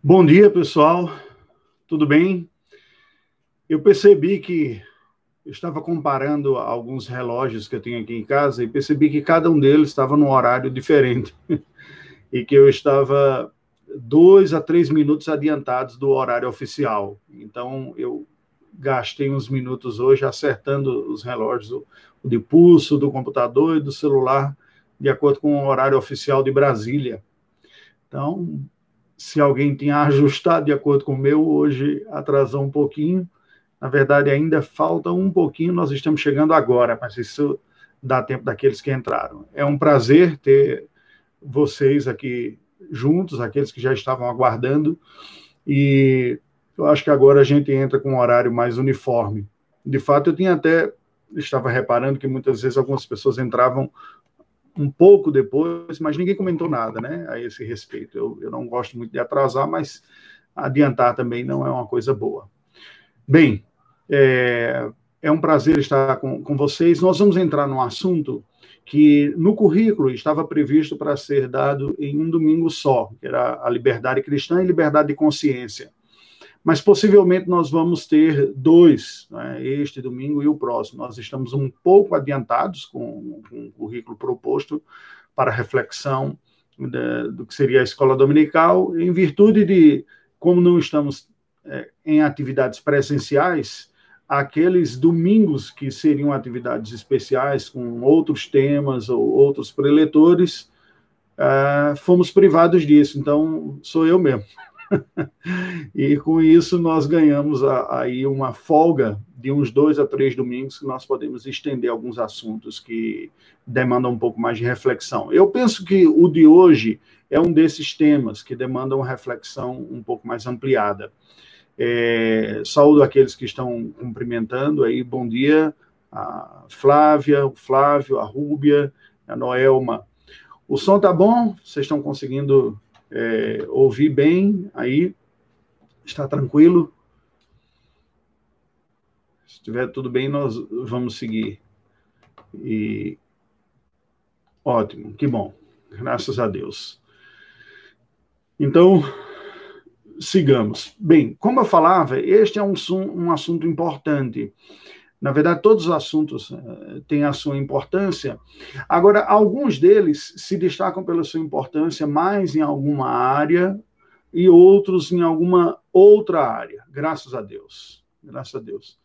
Bom dia, pessoal. Tudo bem? Eu percebi que eu estava comparando alguns relógios que eu tenho aqui em casa e percebi que cada um deles estava num horário diferente e que eu estava dois a três minutos adiantados do horário oficial. Então, eu gastei uns minutos hoje acertando os relógios, o de pulso do computador e do celular, de acordo com o horário oficial de Brasília. Então, se alguém tinha ajustado de acordo com o meu, hoje atrasou um pouquinho. Na verdade, ainda falta um pouquinho, nós estamos chegando agora, mas isso dá tempo daqueles que entraram. É um prazer ter vocês aqui juntos, aqueles que já estavam aguardando, e eu acho que agora a gente entra com um horário mais uniforme. De fato, eu tinha até estava reparando que muitas vezes algumas pessoas entravam um pouco depois, mas ninguém comentou nada, né, a esse respeito. Eu, eu não gosto muito de atrasar, mas adiantar também não é uma coisa boa. Bem, é, é um prazer estar com, com vocês. Nós vamos entrar num assunto que no currículo estava previsto para ser dado em um domingo só, que era a liberdade cristã e liberdade de consciência mas possivelmente nós vamos ter dois, né, este domingo e o próximo. Nós estamos um pouco adiantados com, com o currículo proposto para reflexão de, do que seria a escola dominical, em virtude de, como não estamos é, em atividades presenciais, aqueles domingos que seriam atividades especiais com outros temas ou outros preletores, uh, fomos privados disso. Então, sou eu mesmo. e com isso nós ganhamos aí uma folga de uns dois a três domingos que nós podemos estender alguns assuntos que demandam um pouco mais de reflexão. Eu penso que o de hoje é um desses temas que demandam reflexão um pouco mais ampliada. É, saúdo aqueles que estão cumprimentando aí, bom dia, a Flávia, o Flávio, a Rúbia, a Noelma. O som tá bom? Vocês estão conseguindo é, ouvir bem aí? Está tranquilo? Se estiver tudo bem, nós vamos seguir. E ótimo, que bom. Graças a Deus. Então, sigamos. Bem, como eu falava, este é um, um assunto importante. Na verdade, todos os assuntos uh, têm a sua importância. Agora, alguns deles se destacam pela sua importância mais em alguma área e outros em alguma outra área. Graças a Deus. Graças a Deus.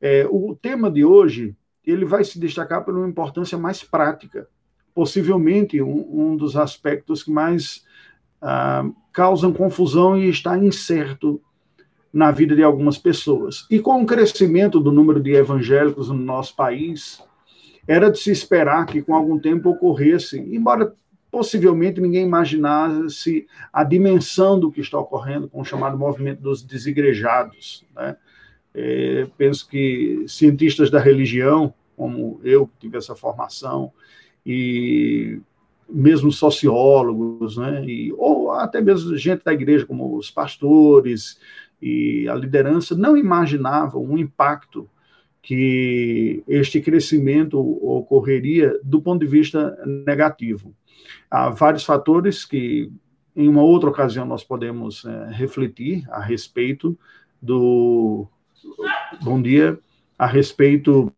É, o tema de hoje ele vai se destacar por uma importância mais prática. Possivelmente um, um dos aspectos que mais uh, causam confusão e está incerto na vida de algumas pessoas. E com o crescimento do número de evangélicos no nosso país, era de se esperar que com algum tempo ocorresse, embora possivelmente ninguém imaginasse a dimensão do que está ocorrendo com o chamado movimento dos desigrejados. Né? É, penso que cientistas da religião, como eu, que tive essa formação, e mesmo sociólogos, né? e, ou até mesmo gente da igreja, como os pastores, e a liderança não imaginavam um impacto que este crescimento ocorreria do ponto de vista negativo. Há vários fatores que, em uma outra ocasião, nós podemos é, refletir a respeito do. Bom dia, a respeito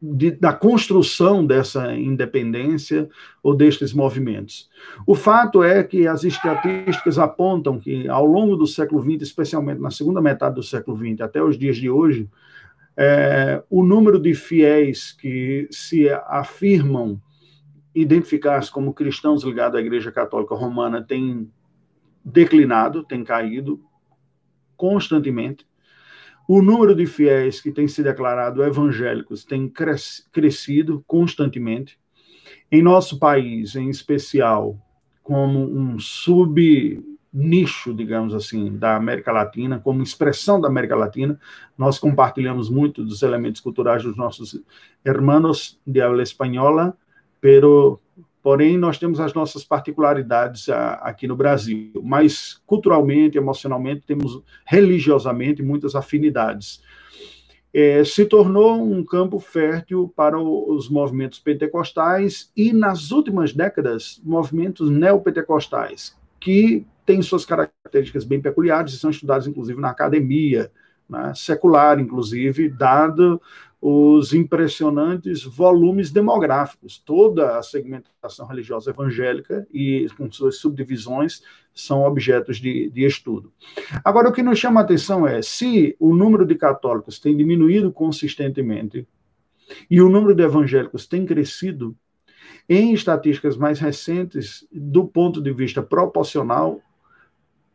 de, da construção dessa independência ou destes movimentos. O fato é que as estatísticas apontam que, ao longo do século XX, especialmente na segunda metade do século XX, até os dias de hoje, é, o número de fiéis que se afirmam identificar-se como cristãos ligados à Igreja Católica Romana tem declinado, tem caído constantemente. O número de fiéis que têm se declarado evangélicos tem cres crescido constantemente. Em nosso país, em especial, como um subnicho, digamos assim, da América Latina, como expressão da América Latina, nós compartilhamos muito dos elementos culturais dos nossos hermanos de habla espanhola, pero Porém, nós temos as nossas particularidades aqui no Brasil, mas culturalmente, emocionalmente, temos religiosamente muitas afinidades. É, se tornou um campo fértil para os movimentos pentecostais e, nas últimas décadas, movimentos neopentecostais, que têm suas características bem peculiares e são estudados, inclusive, na academia né, secular, inclusive, dado os impressionantes volumes demográficos. Toda a segmentação religiosa evangélica e com suas subdivisões são objetos de, de estudo. Agora, o que nos chama a atenção é se o número de católicos tem diminuído consistentemente e o número de evangélicos tem crescido, em estatísticas mais recentes, do ponto de vista proporcional,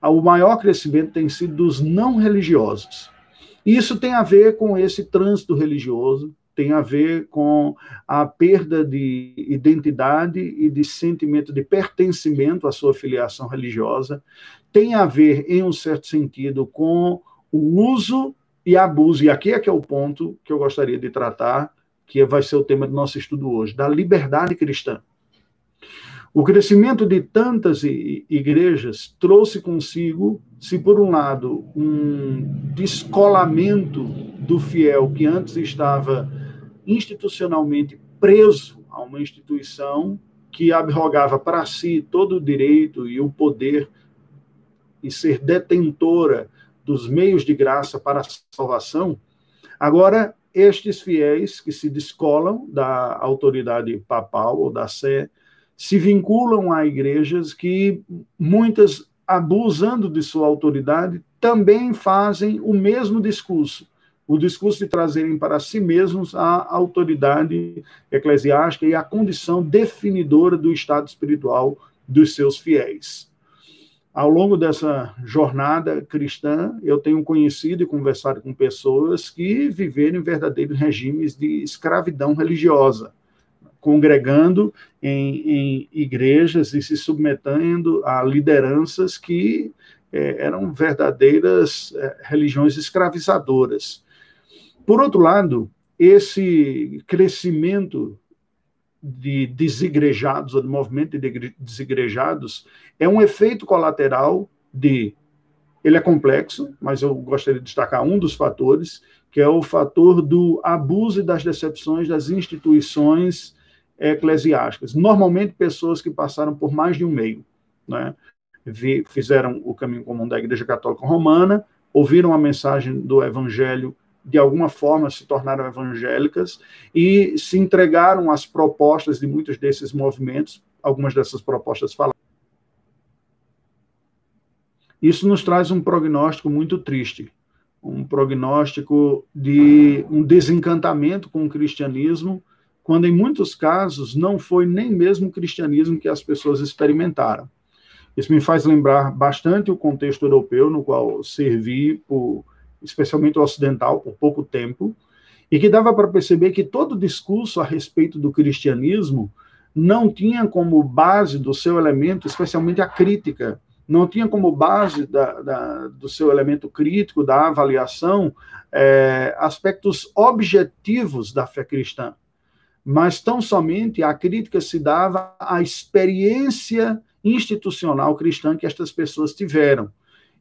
o maior crescimento tem sido dos não religiosos. Isso tem a ver com esse trânsito religioso, tem a ver com a perda de identidade e de sentimento de pertencimento à sua filiação religiosa, tem a ver, em um certo sentido, com o uso e abuso, e aqui é que é o ponto que eu gostaria de tratar, que vai ser o tema do nosso estudo hoje, da liberdade cristã. O crescimento de tantas igrejas trouxe consigo, se por um lado, um descolamento do fiel que antes estava institucionalmente preso a uma instituição que abrogava para si todo o direito e o poder e ser detentora dos meios de graça para a salvação, agora estes fiéis que se descolam da autoridade papal ou da sé se vinculam a igrejas que muitas, abusando de sua autoridade, também fazem o mesmo discurso, o discurso de trazerem para si mesmos a autoridade eclesiástica e a condição definidora do estado espiritual dos seus fiéis. Ao longo dessa jornada cristã, eu tenho conhecido e conversado com pessoas que viveram em verdadeiros regimes de escravidão religiosa congregando em, em igrejas e se submetendo a lideranças que é, eram verdadeiras é, religiões escravizadoras. Por outro lado, esse crescimento de desigrejados, ou de movimento de desigrejados, é um efeito colateral de. Ele é complexo, mas eu gostaria de destacar um dos fatores, que é o fator do abuso e das decepções das instituições eclesiásticas. Normalmente, pessoas que passaram por mais de um meio. Né? Fizeram o caminho comum da Igreja Católica Romana, ouviram a mensagem do Evangelho, de alguma forma se tornaram evangélicas e se entregaram às propostas de muitos desses movimentos. Algumas dessas propostas falaram. Isso nos traz um prognóstico muito triste, um prognóstico de um desencantamento com o cristianismo quando em muitos casos não foi nem mesmo o cristianismo que as pessoas experimentaram. Isso me faz lembrar bastante o contexto europeu no qual servi, especialmente o ocidental, por pouco tempo, e que dava para perceber que todo discurso a respeito do cristianismo não tinha como base do seu elemento, especialmente a crítica, não tinha como base da, da, do seu elemento crítico, da avaliação, é, aspectos objetivos da fé cristã mas tão somente a crítica se dava à experiência institucional cristã que estas pessoas tiveram.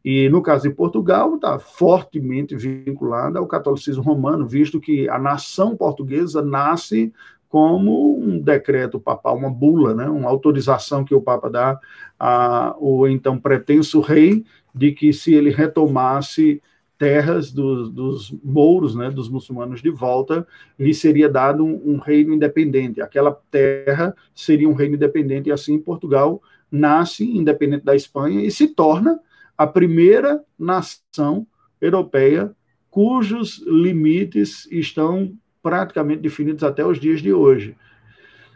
E no caso de Portugal, está fortemente vinculada ao catolicismo romano, visto que a nação portuguesa nasce como um decreto papal, uma bula, né, uma autorização que o Papa dá ao então pretenso rei de que se ele retomasse terras dos, mouros, né, dos muçulmanos de volta, lhe seria dado um, um, reino independente. Aquela terra seria um reino independente, e assim Portugal nasce independente da Espanha e se torna a primeira nação europeia cujos limites estão praticamente definidos até os dias de hoje.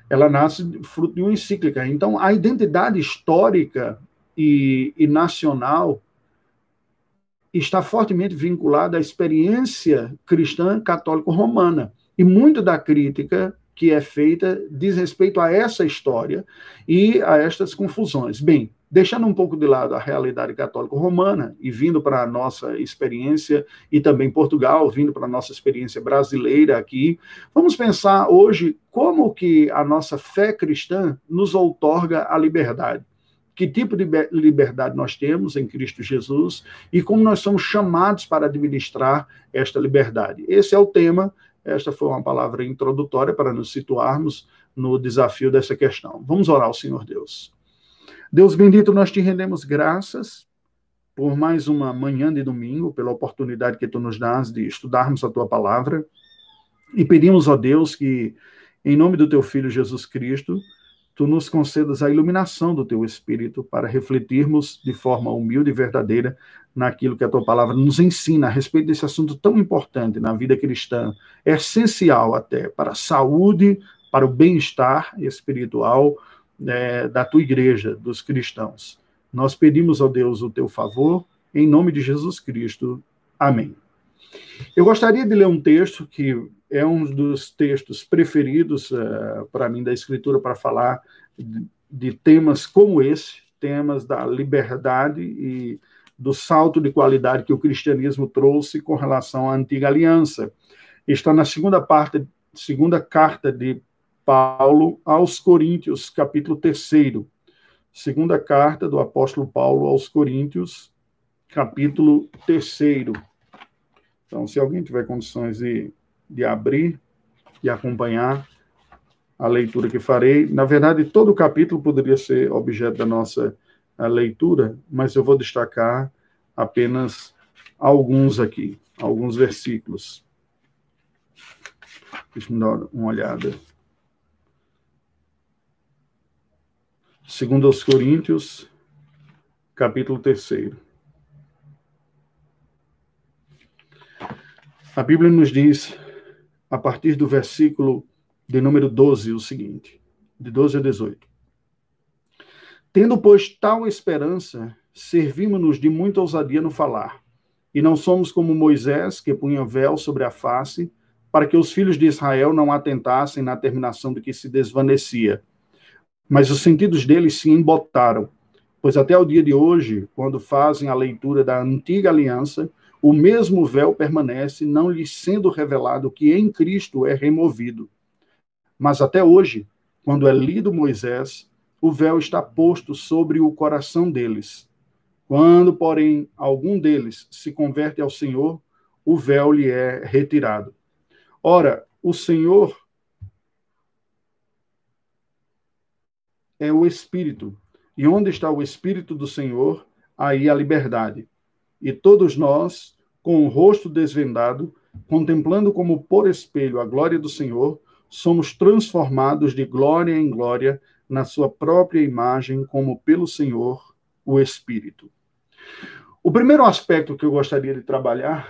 Ela nasce fruto de uma encíclica. Então, a identidade histórica e, e nacional está fortemente vinculada à experiência cristã católico-romana. E muito da crítica que é feita diz respeito a essa história e a estas confusões. Bem, deixando um pouco de lado a realidade católico-romana e vindo para a nossa experiência, e também Portugal, vindo para a nossa experiência brasileira aqui, vamos pensar hoje como que a nossa fé cristã nos outorga a liberdade que tipo de liberdade nós temos em Cristo Jesus e como nós somos chamados para administrar esta liberdade. Esse é o tema, esta foi uma palavra introdutória para nos situarmos no desafio dessa questão. Vamos orar ao Senhor Deus. Deus bendito, nós te rendemos graças por mais uma manhã de domingo, pela oportunidade que tu nos dás de estudarmos a tua palavra. E pedimos, ó Deus, que, em nome do teu Filho Jesus Cristo, tu nos concedas a iluminação do teu Espírito para refletirmos de forma humilde e verdadeira naquilo que a tua palavra nos ensina a respeito desse assunto tão importante na vida cristã, é essencial até para a saúde, para o bem-estar espiritual é, da tua igreja, dos cristãos. Nós pedimos ao Deus o teu favor, em nome de Jesus Cristo. Amém. Eu gostaria de ler um texto que é um dos textos preferidos uh, para mim da Escritura para falar de, de, temas como esse, temas da liberdade e do salto de qualidade que o cristianismo trouxe com relação à antiga aliança. Está na segunda parte, segunda carta de Paulo aos Coríntios, capítulo 3 Segunda carta do apóstolo Paulo aos Coríntios, capítulo 3. Então, se alguém tiver condições de, de abrir e acompanhar a leitura que farei, na verdade, todo o capítulo poderia ser objeto da nossa leitura, mas eu vou destacar apenas alguns aqui, alguns versículos. Deixa eu dar uma olhada. Segundo aos Coríntios, capítulo 3. A Bíblia nos diz, a partir do versículo de número 12, o seguinte, de 12 a 18. Tendo, pois, tal esperança, servimos-nos de muita ousadia no falar, e não somos como Moisés, que punha véu sobre a face, para que os filhos de Israel não atentassem na terminação do que se desvanecia mas os sentidos deles se embotaram, pois até o dia de hoje, quando fazem a leitura da antiga aliança, o mesmo véu permanece, não lhes sendo revelado que em Cristo é removido. Mas até hoje, quando é lido Moisés, o véu está posto sobre o coração deles. Quando, porém, algum deles se converte ao Senhor, o véu lhe é retirado. Ora, o Senhor é o Espírito. E onde está o Espírito do Senhor, aí a liberdade. E todos nós, com o rosto desvendado, contemplando como por espelho a glória do Senhor, somos transformados de glória em glória na sua própria imagem, como pelo Senhor, o Espírito. O primeiro aspecto que eu gostaria de trabalhar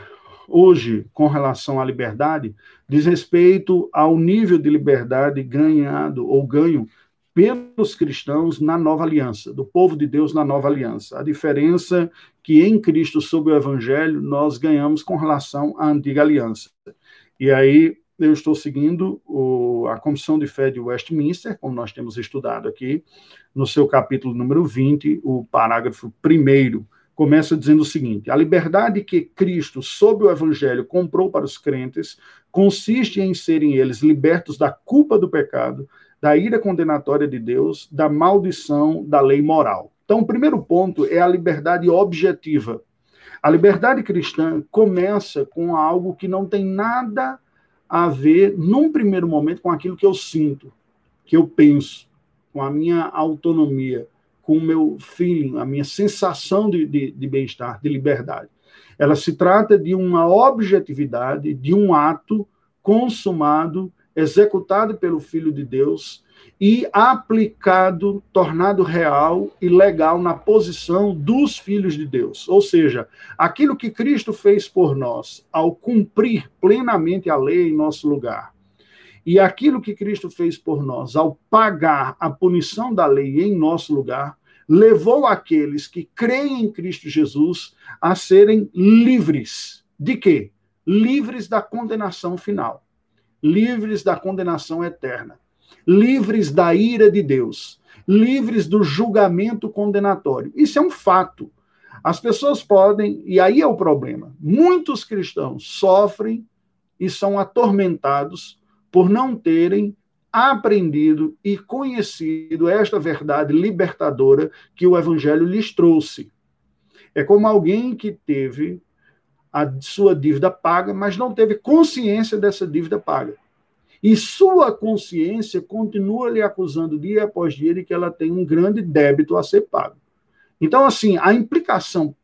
hoje com relação à liberdade diz respeito ao nível de liberdade ganhado ou ganho pelos cristãos na nova aliança, do povo de Deus na nova aliança. A diferença que em Cristo, sob o evangelho, nós ganhamos com relação à antiga aliança. E aí eu estou seguindo o, a Comissão de Fé de Westminster, como nós temos estudado aqui, no seu capítulo número 20, o parágrafo 1 começa dizendo o seguinte: a liberdade que Cristo, sob o Evangelho, comprou para os crentes consiste em serem eles libertos da culpa do pecado, da ira condenatória de Deus, da maldição da lei moral. Então, o primeiro ponto é a liberdade objetiva. A liberdade cristã começa com algo que não tem nada a ver, num primeiro momento, com aquilo que eu sinto, que eu penso, com a minha autonomia, com o meu feeling, a minha sensação de, de, de bem-estar, de liberdade. Ela se trata de uma objetividade, de um ato consumado executado pelo Filho de Deus e aplicado, tornado real e legal na posição dos filhos de Deus. Ou seja, aquilo que Cristo fez por nós, ao cumprir plenamente a lei em nosso lugar, e aquilo que Cristo fez por nós, ao pagar a punição da lei em nosso lugar, levou aqueles que creem em Cristo Jesus a serem livres. De quê? Livres da condenação final livres da condenação eterna, livres da ira de Deus, livres do julgamento condenatório. Isso é um fato. As pessoas podem, e aí é o problema, muitos cristãos sofrem e são atormentados por não terem aprendido e conhecido esta verdade libertadora que o evangelho lhes trouxe. É como alguém que teve a sua dívida paga, mas não teve consciência dessa dívida paga. e sua consciência continua lhe acusando dia após dia de que ela tem um grande débito a ser pago. Então, assim, a implicação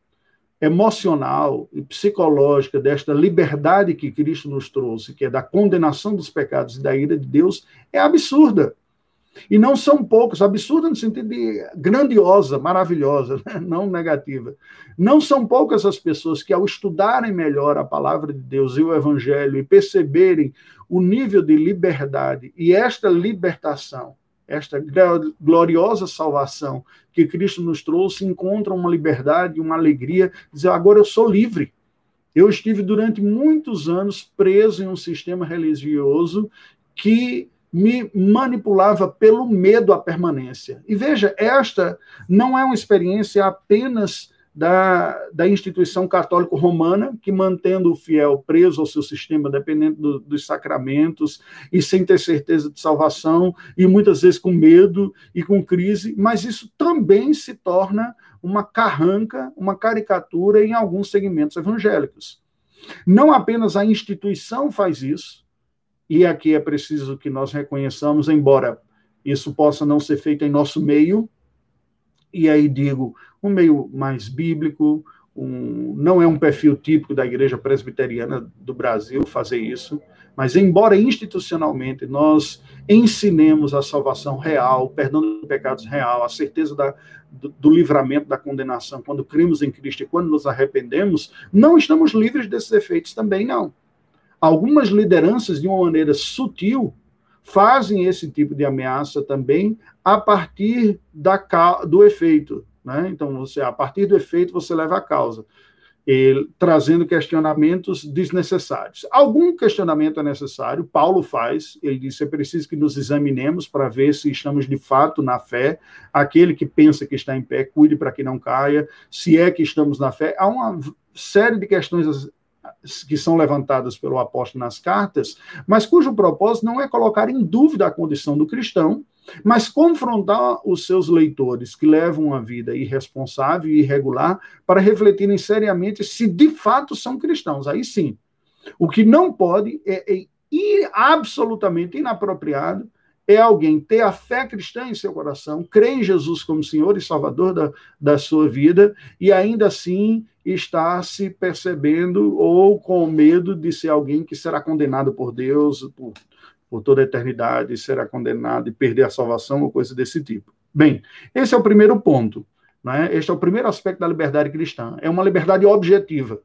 emocional e psicológica desta liberdade que Cristo nos trouxe, que é da condenação dos pecados e da ira de Deus, é absurda. E não são poucos, absurda no sentido de grandiosa, maravilhosa, né? não negativa. Não são poucas as pessoas que, ao estudarem melhor a palavra de Deus e o Evangelho e perceberem o nível de liberdade e esta libertação, esta gloriosa salvação que Cristo nos trouxe, encontram uma liberdade, uma alegria, dizer, agora eu sou livre. Eu estive durante muitos anos preso em um sistema religioso que me manipulava pelo medo à permanência. E veja, esta não é uma experiência apenas da, da instituição católica romana, que mantendo o fiel preso ao seu sistema, dependendo do, dos sacramentos, e sem ter certeza de salvação, e muitas vezes com medo e com crise, mas isso também se torna uma carranca, uma caricatura em alguns segmentos evangélicos. Não apenas a instituição faz isso, e aqui é preciso que nós reconheçamos, embora isso possa não ser feito em nosso meio, e aí digo, um meio mais bíblico, um, não é um perfil típico da igreja presbiteriana do Brasil fazer isso, mas embora institucionalmente nós ensinemos a salvação real, perdão de pecados real, a certeza da, do, do, livramento da condenação quando cremos em Cristo e quando nos arrependemos, não estamos livres desses efeitos também, não algumas lideranças, de uma maneira sutil, fazem esse tipo de ameaça também a partir da, do efeito. Né? Então, você, a partir do efeito, você leva a causa, e, trazendo questionamentos desnecessários. Algum questionamento é necessário, Paulo faz, ele diz: é preciso que nos examinemos para ver se estamos de fato na fé. Aquele que pensa que está em pé, cuide para que não caia, se é que estamos na fé. Há uma série de questões que são levantadas pelo apóstolo nas cartas, mas cujo propósito não é colocar em dúvida a condição do cristão, mas confrontar os seus leitores que levam uma vida irresponsável e irregular para refletirem seriamente se de fato são cristãos. Aí sim. O que não pode é, é absolutamente inapropriado é alguém ter a fé cristã em seu coração, crer em Jesus como Senhor e Salvador da, da sua vida, e ainda assim está se percebendo ou com medo de ser alguém que será condenado por Deus por, por toda a eternidade, será condenado e perder a salvação ou coisa desse tipo. Bem, esse é o primeiro ponto. Né? Este é o primeiro aspecto da liberdade cristã. É uma liberdade objetiva.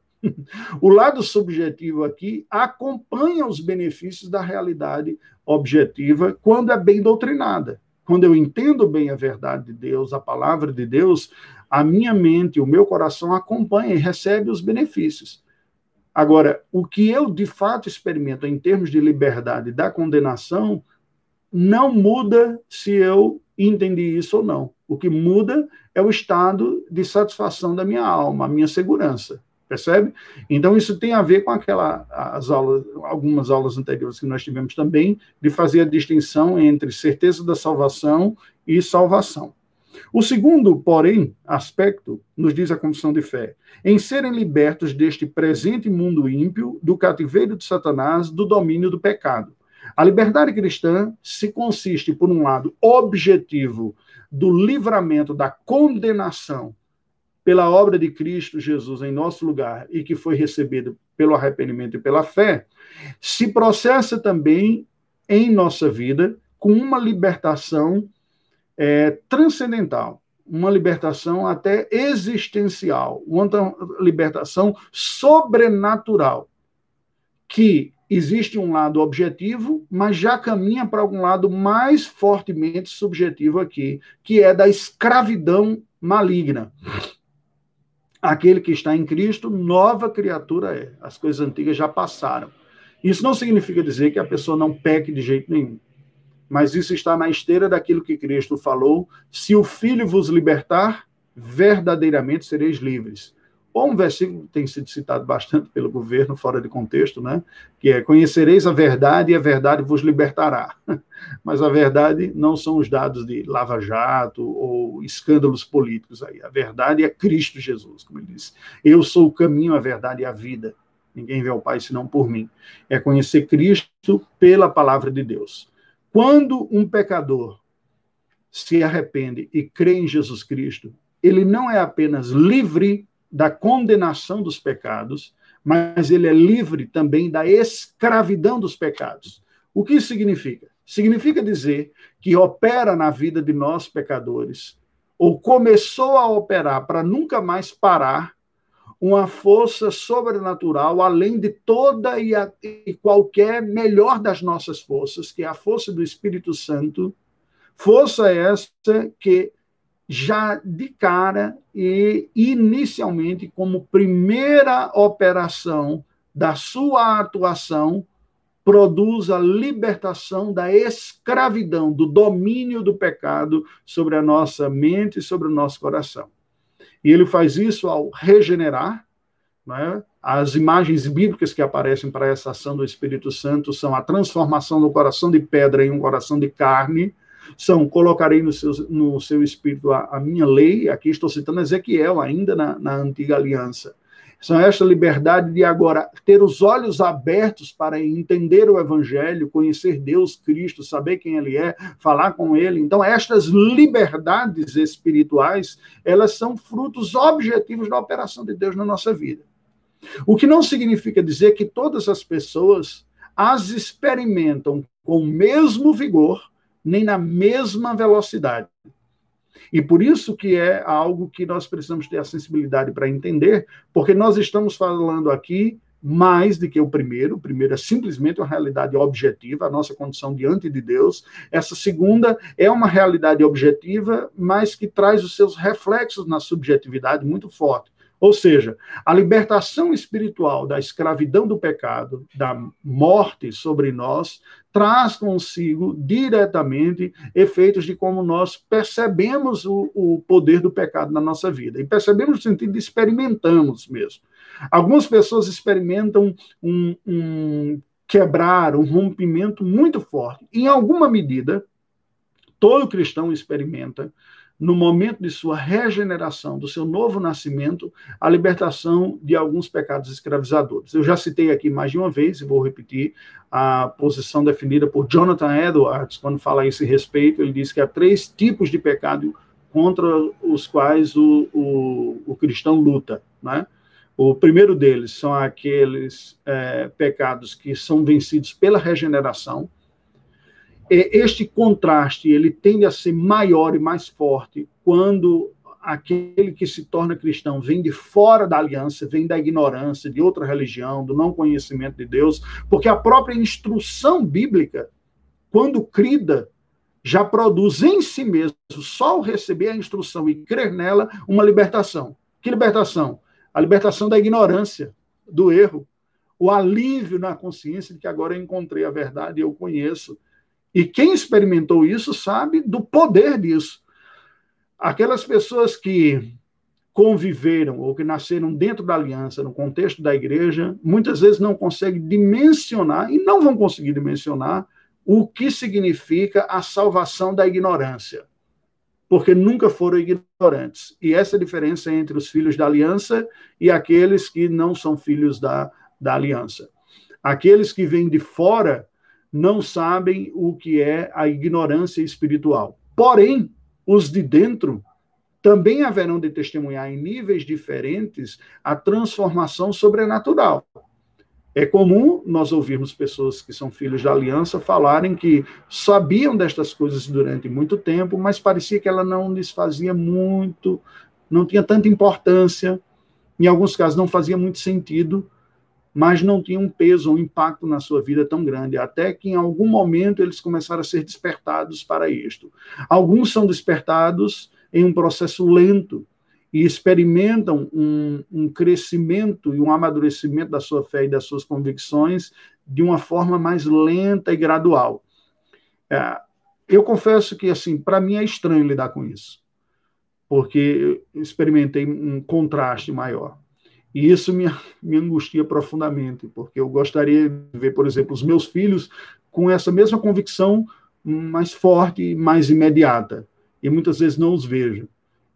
O lado subjetivo aqui acompanha os benefícios da realidade objetiva quando é bem doutrinada. Quando eu entendo bem a verdade de Deus, a palavra de Deus, a minha mente, o meu coração acompanha e recebe os benefícios. Agora, o que eu de fato experimento em termos de liberdade da condenação não muda se eu entendi isso ou não. O que muda é o estado de satisfação da minha alma, a minha segurança. Percebe? Então, isso tem a ver com aquela, as aulas, algumas aulas anteriores que nós tivemos também, de fazer a distinção entre certeza da salvação e salvação. O segundo, porém, aspecto, nos diz a confissão de fé, em serem libertos deste presente mundo ímpio, do cativeiro de Satanás, do domínio do pecado. A liberdade cristã se consiste, por um lado, objetivo do livramento da condenação pela obra de Cristo Jesus em nosso lugar e que foi recebido pelo arrependimento e pela fé, se processa também em nossa vida com uma libertação é, transcendental, uma libertação até existencial, uma libertação sobrenatural, que existe um lado objetivo, mas já caminha para algum lado mais fortemente subjetivo aqui, que é da escravidão maligna aquele que está em Cristo, nova criatura é. As coisas antigas já passaram. Isso não significa dizer que a pessoa não peque de jeito nenhum. Mas isso está na esteira daquilo que Cristo falou: se o Filho vos libertar, verdadeiramente sereis livres. Ou um versículo tem sido citado bastante pelo governo, fora de contexto, né? que é: Conhecereis a verdade e a verdade vos libertará. Mas a verdade não são os dados de lava-jato ou escândalos políticos aí. A verdade é Cristo Jesus, como ele disse. Eu sou o caminho, a verdade e a vida. Ninguém vê ao Pai senão por mim. É conhecer Cristo pela palavra de Deus. Quando um pecador se arrepende e crê em Jesus Cristo, ele não é apenas livre da condenação dos pecados, mas ele é livre também da escravidão dos pecados. O que isso significa? Significa dizer que opera na vida de nós pecadores, ou começou a operar para nunca mais parar, uma força sobrenatural, além de toda e, a, e qualquer melhor das nossas forças, que é a força do Espírito Santo, força essa que já de cara e inicialmente, como primeira operação da sua atuação, produz a libertação da escravidão, do domínio do pecado sobre a nossa mente e sobre o nosso coração. E ele faz isso ao regenerar. Né? As imagens bíblicas que aparecem para essa ação do Espírito Santo são a transformação do coração de pedra em um coração de carne, são colocarei no seu, no seu espírito a, a minha lei, aqui estou citando Ezequiel, ainda na, na antiga aliança. São esta liberdade de agora ter os olhos abertos para entender o Evangelho, conhecer Deus, Cristo, saber quem Ele é, falar com Ele. Então, estas liberdades espirituais, elas são frutos objetivos da operação de Deus na nossa vida. O que não significa dizer que todas as pessoas as experimentam com o mesmo vigor nem na mesma velocidade. E por isso que é algo que nós precisamos ter a sensibilidade para entender, porque nós estamos falando aqui mais do que o primeiro. O primeiro é simplesmente uma realidade objetiva, a nossa condição diante de Deus. Essa segunda é uma realidade objetiva, mas que traz os seus reflexos na subjetividade muito forte. Ou seja, a libertação espiritual da escravidão do pecado, da morte sobre nós, traz consigo diretamente efeitos de como nós percebemos o, o poder do pecado na nossa vida. E percebemos no sentido de experimentamos mesmo. Algumas pessoas experimentam um, um quebrar, um rompimento muito forte. Em alguma medida, todo cristão experimenta no momento de sua regeneração, do seu novo nascimento, a libertação de alguns pecados escravizadores. Eu já citei aqui mais de uma vez, e vou repetir, a posição definida por Jonathan Edwards, quando fala a esse respeito, ele diz que há três tipos de pecado contra os quais o, o, o cristão luta. Né? O primeiro deles são aqueles é, pecados que são vencidos pela regeneração, este contraste ele tende a ser maior e mais forte quando aquele que se torna cristão vem de fora da aliança, vem da ignorância, de outra religião, do não conhecimento de Deus, porque a própria instrução bíblica, quando crida, já produz em si mesmo, só ao receber a instrução e crer nela, uma libertação. Que libertação? A libertação da ignorância, do erro, o alívio na consciência de que agora eu encontrei a verdade e eu conheço e quem experimentou isso sabe do poder disso. Aquelas pessoas que conviveram ou que nasceram dentro da aliança, no contexto da igreja, muitas vezes não conseguem dimensionar e não vão conseguir dimensionar o que significa a salvação da ignorância, porque nunca foram ignorantes. E essa é a diferença entre os filhos da aliança e aqueles que não são filhos da, da aliança. Aqueles que vêm de fora não sabem o que é a ignorância espiritual. Porém, os de dentro também haverão de testemunhar em níveis diferentes a transformação sobrenatural. É comum nós ouvirmos pessoas que são filhos da aliança falarem que sabiam destas coisas durante muito tempo, mas parecia que ela não lhes fazia muito, não tinha tanta importância, em alguns casos não fazia muito sentido, mas não tinha um peso, um impacto na sua vida tão grande, até que em algum momento eles começaram a ser despertados para isto. Alguns são despertados em um processo lento e experimentam um, um crescimento e um amadurecimento da sua fé e das suas convicções de uma forma mais lenta e gradual. É, eu confesso que, assim, para mim é estranho lidar com isso, porque experimentei um contraste maior. E isso me, me angustia profundamente, porque eu gostaria de ver, por exemplo, os meus filhos com essa mesma convicção mais forte, mais imediata. E muitas vezes não os vejo.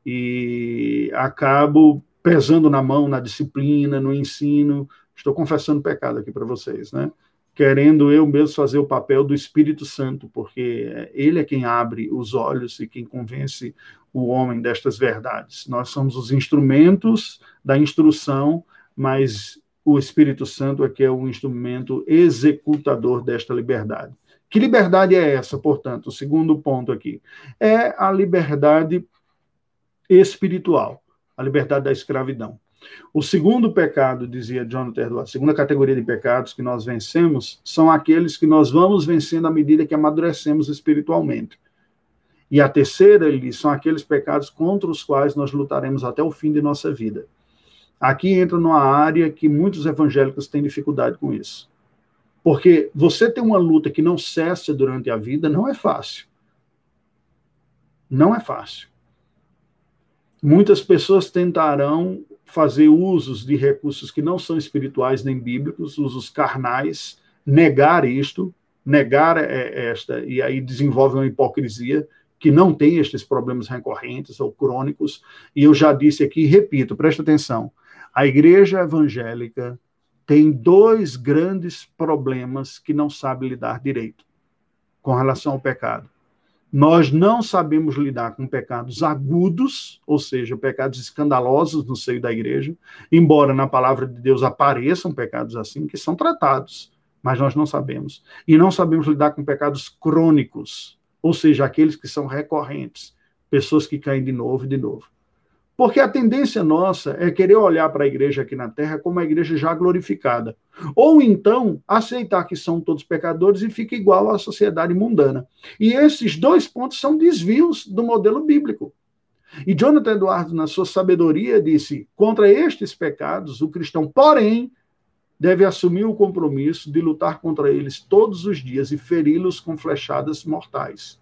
E acabo pesando na mão na disciplina, no ensino, Estou confessando pecado aqui para vocês, né? Querendo eu mesmo fazer o papel do Espírito Santo, porque ele é quem abre os olhos e quem convence o homem destas verdades. Nós somos os instrumentos da instrução, mas o Espírito Santo é que é o instrumento executador desta liberdade. Que liberdade é essa, portanto? O segundo ponto aqui é a liberdade espiritual, a liberdade da escravidão. O segundo pecado, dizia Jonathan Edwards, a segunda categoria de pecados que nós vencemos são aqueles que nós vamos vencendo à medida que amadurecemos espiritualmente. E a terceira, ele diz, são aqueles pecados contra os quais nós lutaremos até o fim de nossa vida. Aqui entra numa área que muitos evangélicos têm dificuldade com isso. Porque você ter uma luta que não cessa durante a vida não é fácil. Não é fácil. Muitas pessoas tentarão fazer usos de recursos que não são espirituais nem bíblicos, usos carnais, negar isto, negar é, esta, e aí desenvolve uma hipocrisia que não tem estes problemas recorrentes ou crônicos. E eu já disse aqui repito, presta atenção: a igreja evangélica tem dois grandes problemas que não sabe lidar direito com relação ao pecado. Nós não sabemos lidar com pecados agudos, ou seja, pecados escandalosos no seio da igreja, embora na palavra de Deus apareçam pecados assim, que são tratados, mas nós não sabemos. E não sabemos lidar com pecados crônicos, ou seja, aqueles que são recorrentes, pessoas que caem de novo e de novo. Porque a tendência nossa é querer olhar para a igreja aqui na terra como uma igreja já glorificada. Ou então aceitar que são todos pecadores e fica igual à sociedade mundana. E esses dois pontos são desvios do modelo bíblico. E Jonathan Eduardo, na sua sabedoria, disse: contra estes pecados, o cristão, porém, deve assumir o compromisso de lutar contra eles todos os dias e feri-los com flechadas mortais.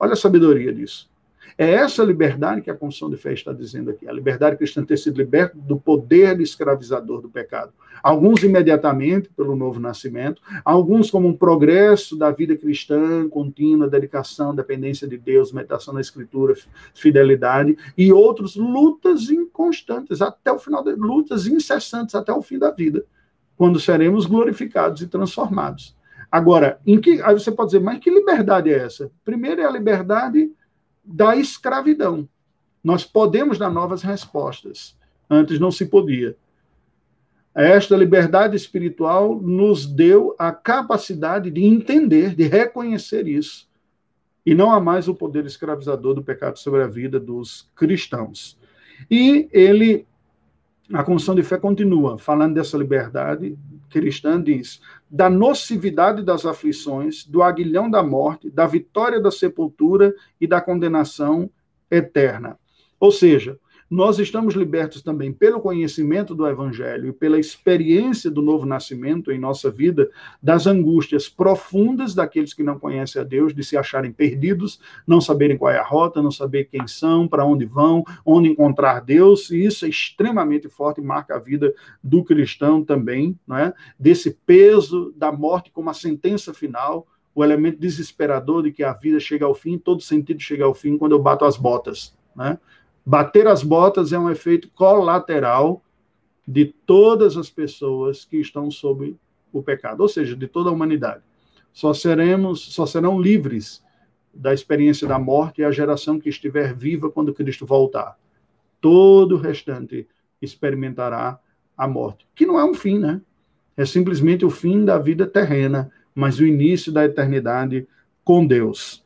Olha a sabedoria disso. É essa liberdade que a Confissão de Fé está dizendo aqui, a liberdade cristã ter sido liberta do poder escravizador do pecado. Alguns imediatamente pelo novo nascimento, alguns como um progresso da vida cristã contínua, dedicação, dependência de Deus, meditação na Escritura, fidelidade, e outros lutas inconstantes até o final, lutas incessantes até o fim da vida, quando seremos glorificados e transformados. Agora, em que, aí você pode dizer, mas que liberdade é essa? Primeiro é a liberdade da escravidão. Nós podemos dar novas respostas. Antes não se podia. Esta liberdade espiritual nos deu a capacidade de entender, de reconhecer isso. E não há mais o poder escravizador do pecado sobre a vida dos cristãos. E ele, a Confissão de Fé continua falando dessa liberdade cristã, diz: da nocividade das aflições, do aguilhão da morte, da vitória da sepultura e da condenação eterna. Ou seja, nós estamos libertos também pelo conhecimento do Evangelho e pela experiência do novo nascimento em nossa vida, das angústias profundas daqueles que não conhecem a Deus, de se acharem perdidos, não saberem qual é a rota, não saber quem são, para onde vão, onde encontrar Deus, e isso é extremamente forte e marca a vida do cristão também, não é? desse peso da morte como a sentença final, o elemento desesperador de que a vida chega ao fim, todo sentido chega ao fim quando eu bato as botas. Né? Bater as botas é um efeito colateral de todas as pessoas que estão sob o pecado, ou seja, de toda a humanidade. Só seremos, só serão livres da experiência da morte a geração que estiver viva quando Cristo voltar. Todo o restante experimentará a morte, que não é um fim, né? É simplesmente o fim da vida terrena, mas o início da eternidade com Deus.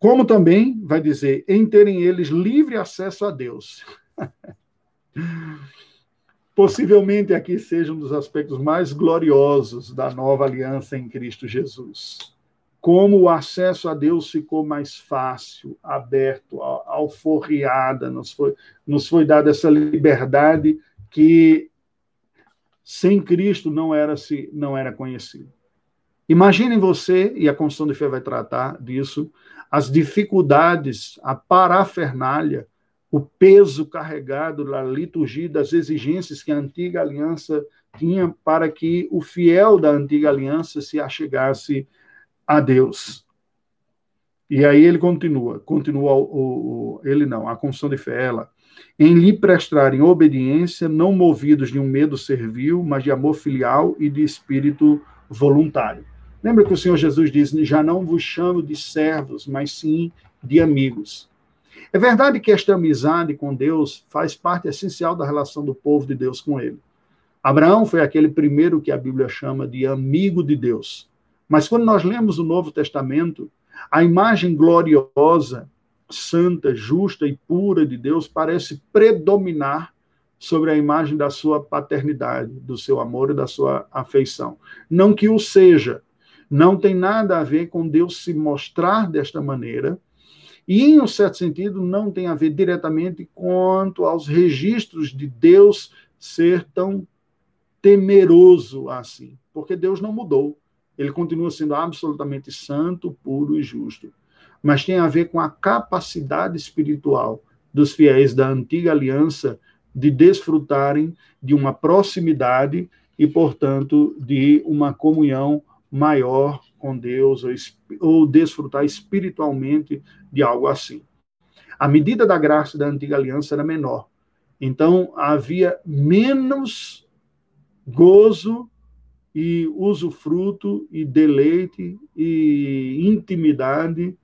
Como também vai dizer, em terem eles livre acesso a Deus. Possivelmente aqui seja um dos aspectos mais gloriosos da nova aliança em Cristo Jesus. Como o acesso a Deus ficou mais fácil, aberto, alforriada, nos foi, nos foi dada essa liberdade que sem Cristo não era se não era conhecido. Imaginem você, e a Constituição de Fé vai tratar disso, as dificuldades, a parafernália, o peso carregado da liturgia, das exigências que a antiga aliança tinha para que o fiel da antiga aliança se achegasse a Deus. E aí ele continua, continua o, o, ele não, a confissão de fé, ela, em lhe prestarem obediência, não movidos de um medo servil, mas de amor filial e de espírito voluntário. Lembra que o Senhor Jesus diz: Já não vos chamo de servos, mas sim de amigos. É verdade que esta amizade com Deus faz parte essencial da relação do povo de Deus com ele. Abraão foi aquele primeiro que a Bíblia chama de amigo de Deus. Mas quando nós lemos o Novo Testamento, a imagem gloriosa, santa, justa e pura de Deus parece predominar sobre a imagem da sua paternidade, do seu amor e da sua afeição. Não que o seja, não tem nada a ver com Deus se mostrar desta maneira, e, em um certo sentido, não tem a ver diretamente quanto aos registros de Deus ser tão temeroso assim, porque Deus não mudou. Ele continua sendo absolutamente santo, puro e justo. Mas tem a ver com a capacidade espiritual dos fiéis da antiga aliança de desfrutarem de uma proximidade e, portanto, de uma comunhão maior com Deus ou, ou desfrutar espiritualmente de algo assim. A medida da graça da antiga aliança era menor. Então, havia menos gozo e usufruto e deleite e intimidade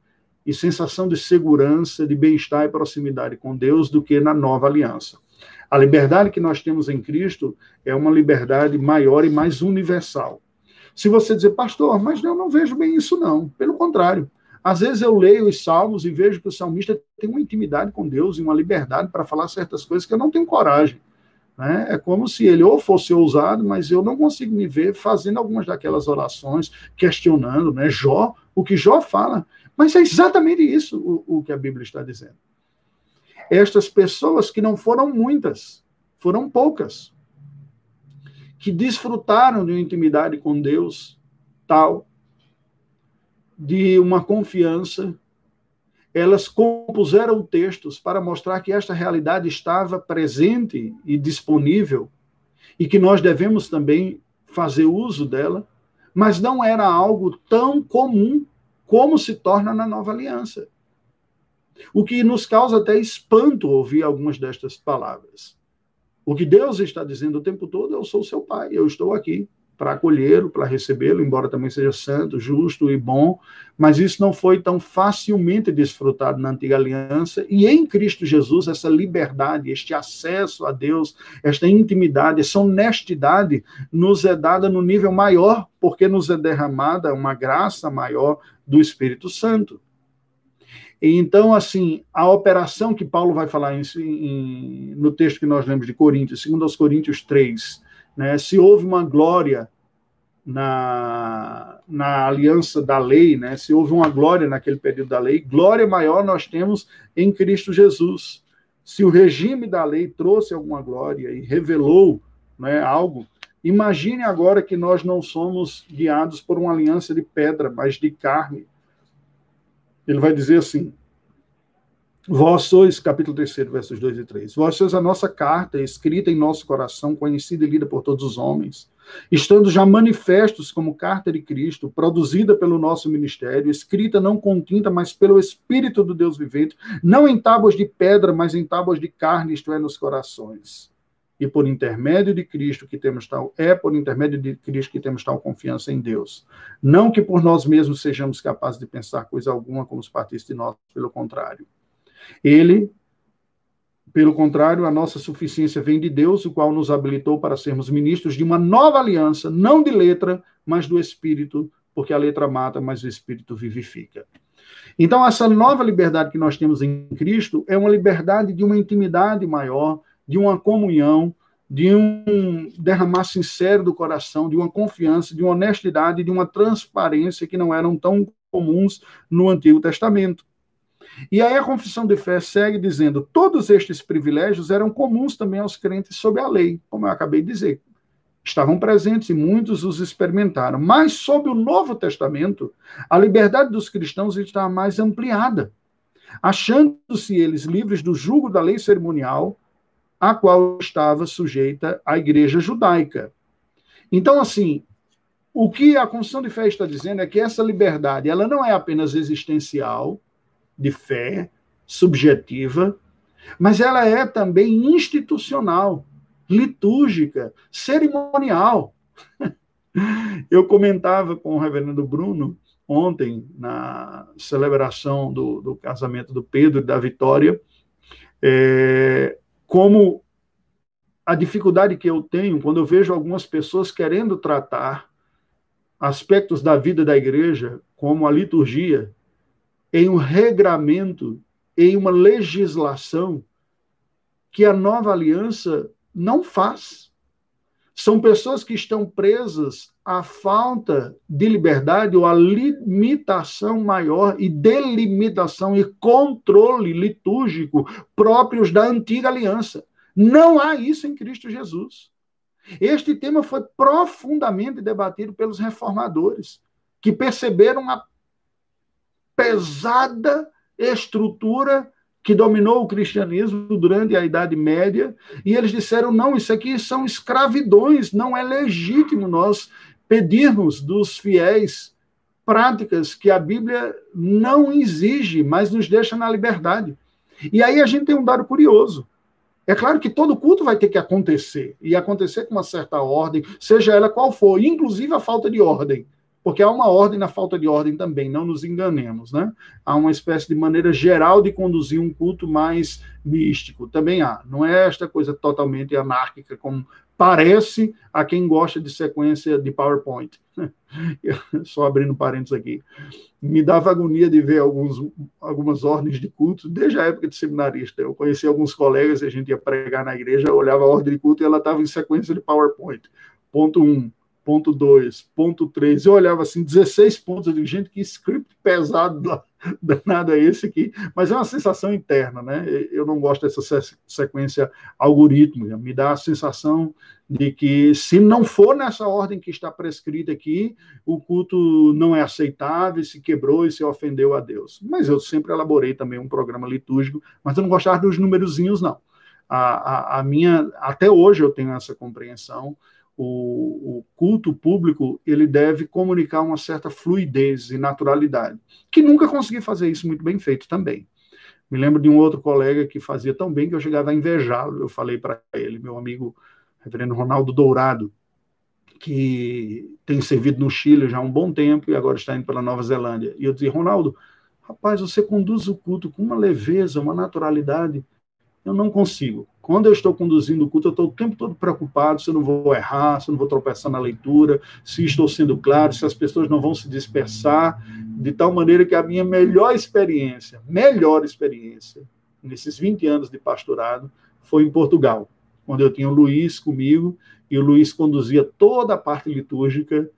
e sensação de segurança, de bem-estar e proximidade com Deus do que na nova aliança. A liberdade que nós temos em Cristo é uma liberdade maior e mais universal. Se você dizer, pastor, mas eu não vejo bem isso, não. Pelo contrário. Às vezes eu leio os salmos e vejo que o salmista tem uma intimidade com Deus e uma liberdade para falar certas coisas que eu não tenho coragem. Né? É como se ele ou fosse ousado, mas eu não consigo me ver fazendo algumas daquelas orações, questionando, né? Jó, o que Jó fala. Mas é exatamente isso o, o que a Bíblia está dizendo. Estas pessoas que não foram muitas, foram poucas, que desfrutaram de uma intimidade com Deus tal, de uma confiança, elas compuseram textos para mostrar que esta realidade estava presente e disponível e que nós devemos também fazer uso dela, mas não era algo tão comum como se torna na nova aliança. O que nos causa até espanto ouvir algumas destas palavras. O que Deus está dizendo o tempo todo, eu sou seu pai, eu estou aqui para acolhê-lo, para recebê-lo, embora também seja santo, justo e bom, mas isso não foi tão facilmente desfrutado na antiga aliança, e em Cristo Jesus, essa liberdade, este acesso a Deus, esta intimidade, essa honestidade nos é dada no nível maior, porque nos é derramada uma graça maior do Espírito Santo. Então, assim, a operação que Paulo vai falar em, em, no texto que nós lemos de Coríntios, segundo aos Coríntios 3, né, se houve uma glória na, na aliança da lei, né, se houve uma glória naquele período da lei, glória maior nós temos em Cristo Jesus. Se o regime da lei trouxe alguma glória e revelou né, algo, imagine agora que nós não somos guiados por uma aliança de pedra, mas de carne ele vai dizer assim: Vós sois, capítulo 3, versos 2 e 3. Vós sois a nossa carta, escrita em nosso coração, conhecida e lida por todos os homens, estando já manifestos como carta de Cristo, produzida pelo nosso ministério, escrita não com tinta, mas pelo Espírito do Deus vivente, não em tábuas de pedra, mas em tábuas de carne, isto é, nos corações e por intermédio de Cristo que temos tal é por intermédio de Cristo que temos tal confiança em Deus. Não que por nós mesmos sejamos capazes de pensar coisa alguma como os partistas de nós, pelo contrário. Ele pelo contrário, a nossa suficiência vem de Deus, o qual nos habilitou para sermos ministros de uma nova aliança, não de letra, mas do espírito, porque a letra mata, mas o espírito vivifica. Então, essa nova liberdade que nós temos em Cristo é uma liberdade de uma intimidade maior, de uma comunhão, de um derramar sincero do coração, de uma confiança, de uma honestidade, de uma transparência que não eram tão comuns no Antigo Testamento. E aí a confissão de fé segue dizendo: todos estes privilégios eram comuns também aos crentes sob a lei, como eu acabei de dizer. Estavam presentes e muitos os experimentaram. Mas sob o Novo Testamento, a liberdade dos cristãos está mais ampliada, achando-se eles livres do jugo da lei cerimonial, a qual estava sujeita a igreja judaica. Então, assim, o que a Constituição de Fé está dizendo é que essa liberdade ela não é apenas existencial, de fé, subjetiva, mas ela é também institucional, litúrgica, cerimonial. Eu comentava com o reverendo Bruno ontem, na celebração do, do casamento do Pedro e da Vitória, é, como a dificuldade que eu tenho quando eu vejo algumas pessoas querendo tratar aspectos da vida da igreja, como a liturgia, em um regramento, em uma legislação que a nova aliança não faz. São pessoas que estão presas à falta de liberdade ou à limitação maior e delimitação e controle litúrgico próprios da antiga aliança. Não há isso em Cristo Jesus. Este tema foi profundamente debatido pelos reformadores, que perceberam a pesada estrutura que dominou o cristianismo durante a Idade Média, e eles disseram: não, isso aqui são escravidões, não é legítimo nós pedirmos dos fiéis práticas que a Bíblia não exige, mas nos deixa na liberdade. E aí a gente tem um dado curioso. É claro que todo culto vai ter que acontecer, e acontecer com uma certa ordem, seja ela qual for, inclusive a falta de ordem, porque há uma ordem na falta de ordem também, não nos enganemos, né? Há uma espécie de maneira geral de conduzir um culto mais místico, também há. Não é esta coisa totalmente anárquica, como parece a quem gosta de sequência de PowerPoint. Só abrindo parênteses aqui. Me dava agonia de ver alguns, algumas ordens de culto, desde a época de seminarista. Eu conheci alguns colegas a gente ia pregar na igreja, olhava a ordem de culto e ela estava em sequência de PowerPoint. Ponto 1, um, ponto 2, ponto 3. Eu olhava assim, 16 pontos. Eu digo, gente, que script pesado danado é esse aqui. Mas é uma sensação interna, né? Eu não gosto dessa sequência algorítmica. Me dá a sensação de que, se não for nessa ordem que está prescrita aqui, o culto não é aceitável, se quebrou e se ofendeu a Deus. Mas eu sempre elaborei também um programa litúrgico, mas eu não gostava dos numerozinhos, não. A, a, a minha, até hoje eu tenho essa compreensão o, o, culto público ele deve comunicar uma certa fluidez e naturalidade, que nunca consegui fazer isso muito bem feito também. Me lembro de um outro colega que fazia tão bem que eu chegava a invejá-lo. Eu falei para ele, meu amigo reverendo Ronaldo Dourado, que tem servido no Chile já há um bom tempo e agora está indo pela Nova Zelândia. E eu dizia, Ronaldo, rapaz, você conduz o culto com uma leveza, uma naturalidade eu não consigo. Quando eu estou conduzindo o culto, eu estou o tempo todo preocupado se eu não vou errar, se eu não vou tropeçar na leitura, se estou sendo claro, se as pessoas não vão se dispersar, de tal maneira que a minha melhor experiência, melhor experiência, nesses 20 anos de pastorado, foi em Portugal, onde eu tinha o Luiz comigo, e o Luiz conduzia toda a parte litúrgica,